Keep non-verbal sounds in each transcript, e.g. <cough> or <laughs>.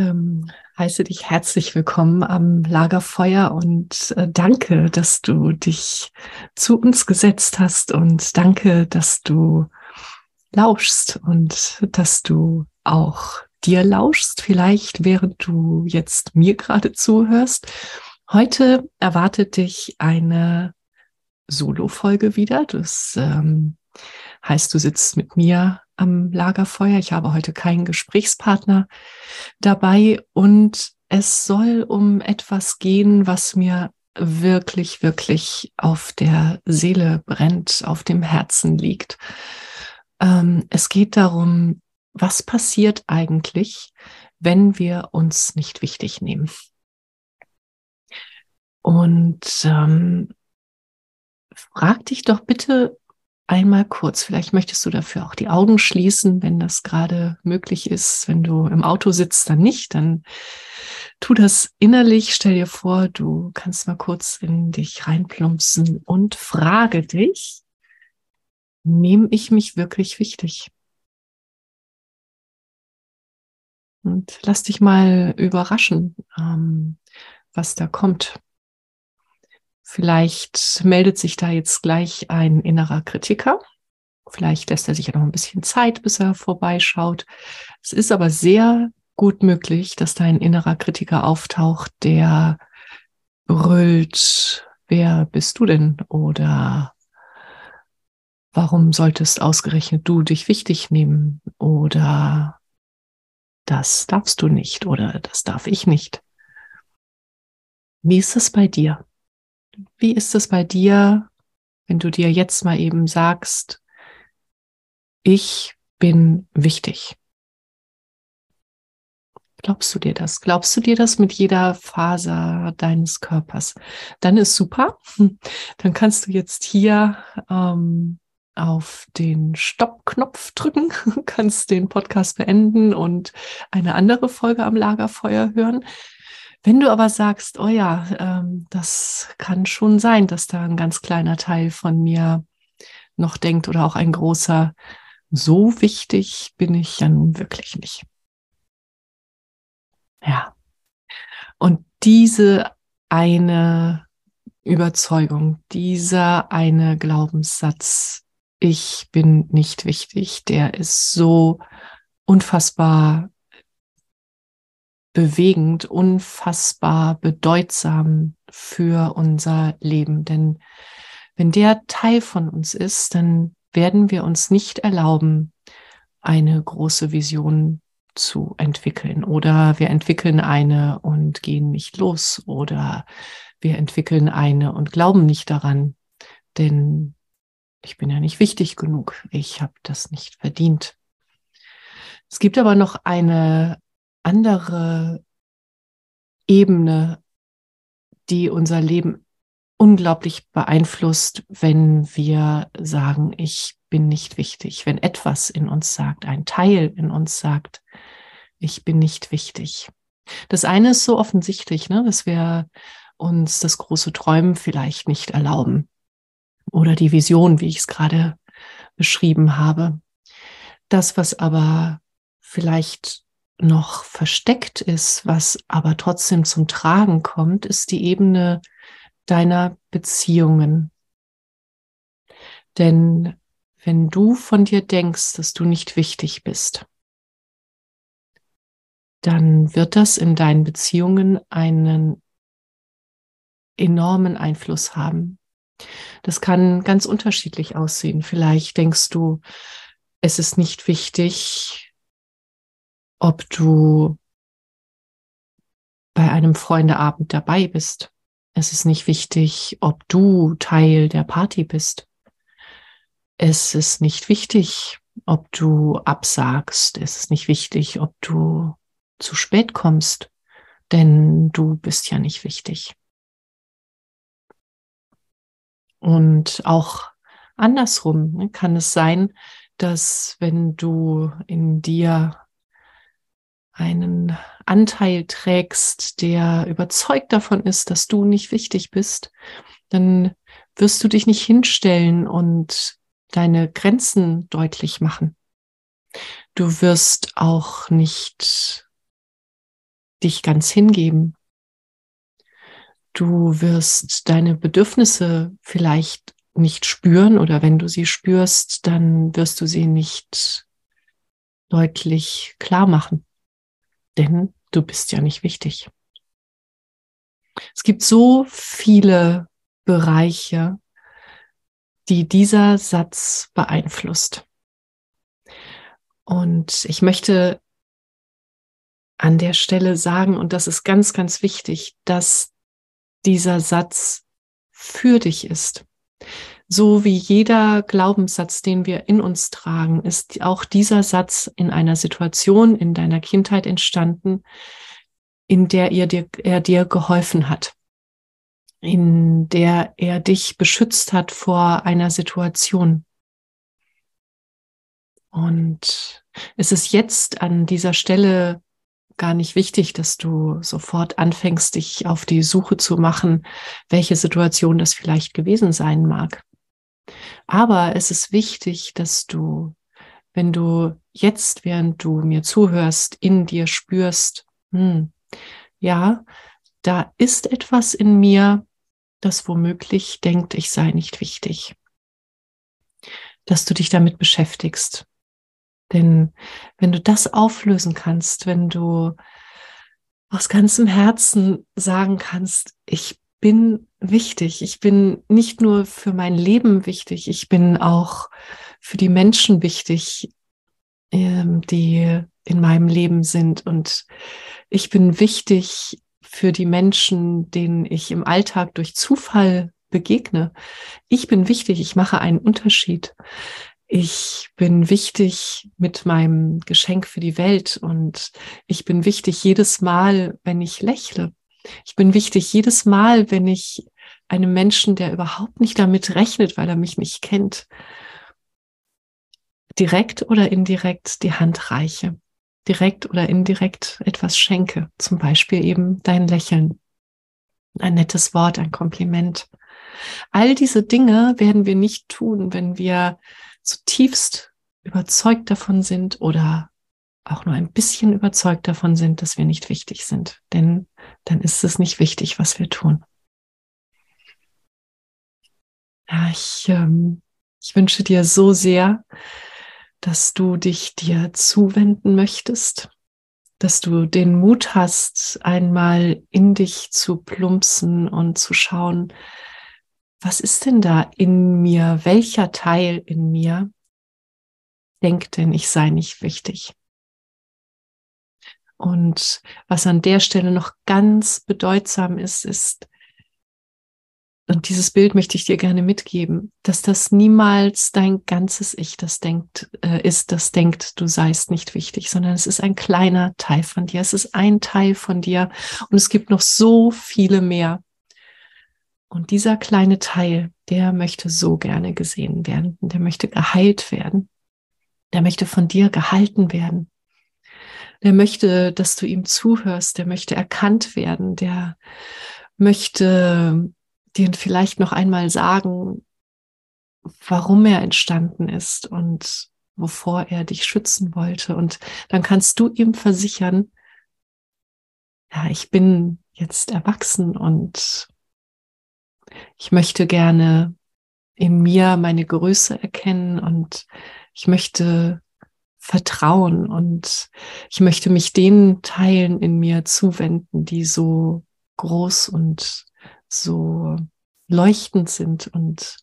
Ähm, heiße dich herzlich willkommen am Lagerfeuer und äh, danke, dass du dich zu uns gesetzt hast und danke, dass du lauschst und dass du auch dir lauschst, vielleicht während du jetzt mir gerade zuhörst. Heute erwartet dich eine Solo-Folge wieder. Das ähm, heißt, du sitzt mit mir am Lagerfeuer. Ich habe heute keinen Gesprächspartner dabei und es soll um etwas gehen, was mir wirklich, wirklich auf der Seele brennt, auf dem Herzen liegt. Ähm, es geht darum, was passiert eigentlich, wenn wir uns nicht wichtig nehmen? Und ähm, frag dich doch bitte einmal kurz, vielleicht möchtest du dafür auch die Augen schließen, wenn das gerade möglich ist. Wenn du im Auto sitzt, dann nicht, dann tu das innerlich. Stell dir vor, du kannst mal kurz in dich reinplumpsen und frage dich, nehme ich mich wirklich wichtig? Und lass dich mal überraschen, ähm, was da kommt. Vielleicht meldet sich da jetzt gleich ein innerer Kritiker. Vielleicht lässt er sich ja noch ein bisschen Zeit, bis er vorbeischaut. Es ist aber sehr gut möglich, dass da ein innerer Kritiker auftaucht, der brüllt, wer bist du denn? Oder warum solltest ausgerechnet du dich wichtig nehmen? Oder das darfst du nicht oder das darf ich nicht. Wie ist es bei dir? Wie ist es bei dir, wenn du dir jetzt mal eben sagst, ich bin wichtig? Glaubst du dir das? Glaubst du dir das mit jeder Faser deines Körpers? Dann ist super. <laughs> Dann kannst du jetzt hier ähm, auf den Stoppknopf drücken, <laughs> kannst den Podcast beenden und eine andere Folge am Lagerfeuer hören. Wenn du aber sagst, oh ja, ähm, das kann schon sein, dass da ein ganz kleiner Teil von mir noch denkt oder auch ein großer, so wichtig bin ich ja nun wirklich nicht. Ja. Und diese eine Überzeugung, dieser eine Glaubenssatz, ich bin nicht wichtig, der ist so unfassbar bewegend, unfassbar bedeutsam für unser Leben. Denn wenn der Teil von uns ist, dann werden wir uns nicht erlauben, eine große Vision zu entwickeln. Oder wir entwickeln eine und gehen nicht los. Oder wir entwickeln eine und glauben nicht daran. Denn ich bin ja nicht wichtig genug. Ich habe das nicht verdient. Es gibt aber noch eine andere Ebene, die unser Leben unglaublich beeinflusst, wenn wir sagen, ich bin nicht wichtig, wenn etwas in uns sagt, ein Teil in uns sagt, ich bin nicht wichtig. Das eine ist so offensichtlich, ne, dass wir uns das große Träumen vielleicht nicht erlauben oder die Vision, wie ich es gerade beschrieben habe. Das, was aber vielleicht noch versteckt ist, was aber trotzdem zum Tragen kommt, ist die Ebene deiner Beziehungen. Denn wenn du von dir denkst, dass du nicht wichtig bist, dann wird das in deinen Beziehungen einen enormen Einfluss haben. Das kann ganz unterschiedlich aussehen. Vielleicht denkst du, es ist nicht wichtig, ob du bei einem Freundeabend dabei bist. Es ist nicht wichtig, ob du Teil der Party bist. Es ist nicht wichtig, ob du absagst. Es ist nicht wichtig, ob du zu spät kommst, denn du bist ja nicht wichtig. Und auch andersrum ne, kann es sein, dass wenn du in dir einen Anteil trägst, der überzeugt davon ist, dass du nicht wichtig bist, dann wirst du dich nicht hinstellen und deine Grenzen deutlich machen. Du wirst auch nicht dich ganz hingeben. Du wirst deine Bedürfnisse vielleicht nicht spüren oder wenn du sie spürst, dann wirst du sie nicht deutlich klar machen. Denn du bist ja nicht wichtig. Es gibt so viele Bereiche, die dieser Satz beeinflusst. Und ich möchte an der Stelle sagen, und das ist ganz, ganz wichtig, dass dieser Satz für dich ist. So wie jeder Glaubenssatz, den wir in uns tragen, ist auch dieser Satz in einer Situation in deiner Kindheit entstanden, in der er dir, er dir geholfen hat, in der er dich beschützt hat vor einer Situation. Und es ist jetzt an dieser Stelle gar nicht wichtig, dass du sofort anfängst, dich auf die Suche zu machen, welche Situation das vielleicht gewesen sein mag. Aber es ist wichtig, dass du, wenn du jetzt, während du mir zuhörst, in dir spürst, hm, ja, da ist etwas in mir, das womöglich denkt, ich sei nicht wichtig. Dass du dich damit beschäftigst. Denn wenn du das auflösen kannst, wenn du aus ganzem Herzen sagen kannst, ich bin wichtig, ich bin nicht nur für mein Leben wichtig, ich bin auch für die Menschen wichtig, ähm, die in meinem Leben sind und ich bin wichtig für die Menschen, denen ich im Alltag durch Zufall begegne. Ich bin wichtig, ich mache einen Unterschied ich bin wichtig mit meinem Geschenk für die Welt und ich bin wichtig jedes Mal, wenn ich lächle. Ich bin wichtig jedes Mal, wenn ich einem Menschen, der überhaupt nicht damit rechnet, weil er mich nicht kennt, direkt oder indirekt die Hand reiche, direkt oder indirekt etwas schenke, zum Beispiel eben dein Lächeln, ein nettes Wort, ein Kompliment. All diese Dinge werden wir nicht tun, wenn wir zutiefst überzeugt davon sind oder auch nur ein bisschen überzeugt davon sind, dass wir nicht wichtig sind. Denn dann ist es nicht wichtig, was wir tun. Ja, ich, ähm, ich wünsche dir so sehr, dass du dich dir zuwenden möchtest, dass du den Mut hast, einmal in dich zu plumpsen und zu schauen, was ist denn da in mir? Welcher Teil in mir denkt denn, ich sei nicht wichtig? Und was an der Stelle noch ganz bedeutsam ist, ist, und dieses Bild möchte ich dir gerne mitgeben, dass das niemals dein ganzes Ich das denkt, äh, ist, das denkt, du seist nicht wichtig, sondern es ist ein kleiner Teil von dir. Es ist ein Teil von dir und es gibt noch so viele mehr. Und dieser kleine Teil, der möchte so gerne gesehen werden, der möchte geheilt werden, der möchte von dir gehalten werden. Der möchte, dass du ihm zuhörst, der möchte erkannt werden, der möchte dir vielleicht noch einmal sagen, warum er entstanden ist und wovor er dich schützen wollte. Und dann kannst du ihm versichern, ja, ich bin jetzt erwachsen und ich möchte gerne in mir meine Größe erkennen und ich möchte vertrauen und ich möchte mich den Teilen in mir zuwenden, die so groß und so leuchtend sind und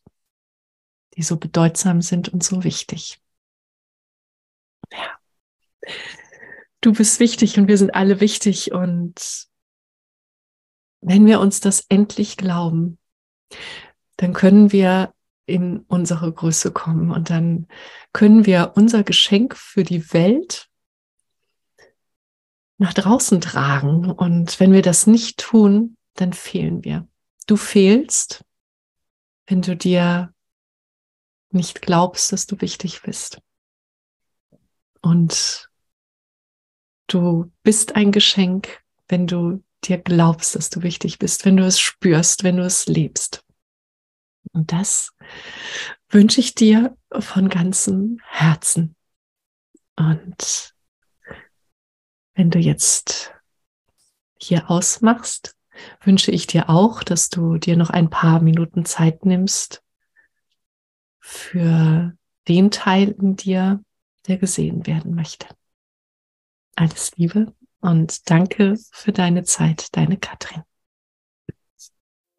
die so bedeutsam sind und so wichtig. Ja. Du bist wichtig und wir sind alle wichtig und wenn wir uns das endlich glauben, dann können wir in unsere Größe kommen und dann können wir unser Geschenk für die Welt nach draußen tragen. Und wenn wir das nicht tun, dann fehlen wir. Du fehlst, wenn du dir nicht glaubst, dass du wichtig bist. Und du bist ein Geschenk, wenn du dir glaubst, dass du wichtig bist, wenn du es spürst, wenn du es lebst. Und das wünsche ich dir von ganzem Herzen. Und wenn du jetzt hier ausmachst, wünsche ich dir auch, dass du dir noch ein paar Minuten Zeit nimmst für den Teil in dir, der gesehen werden möchte. Alles Liebe und danke für deine Zeit, deine Katrin.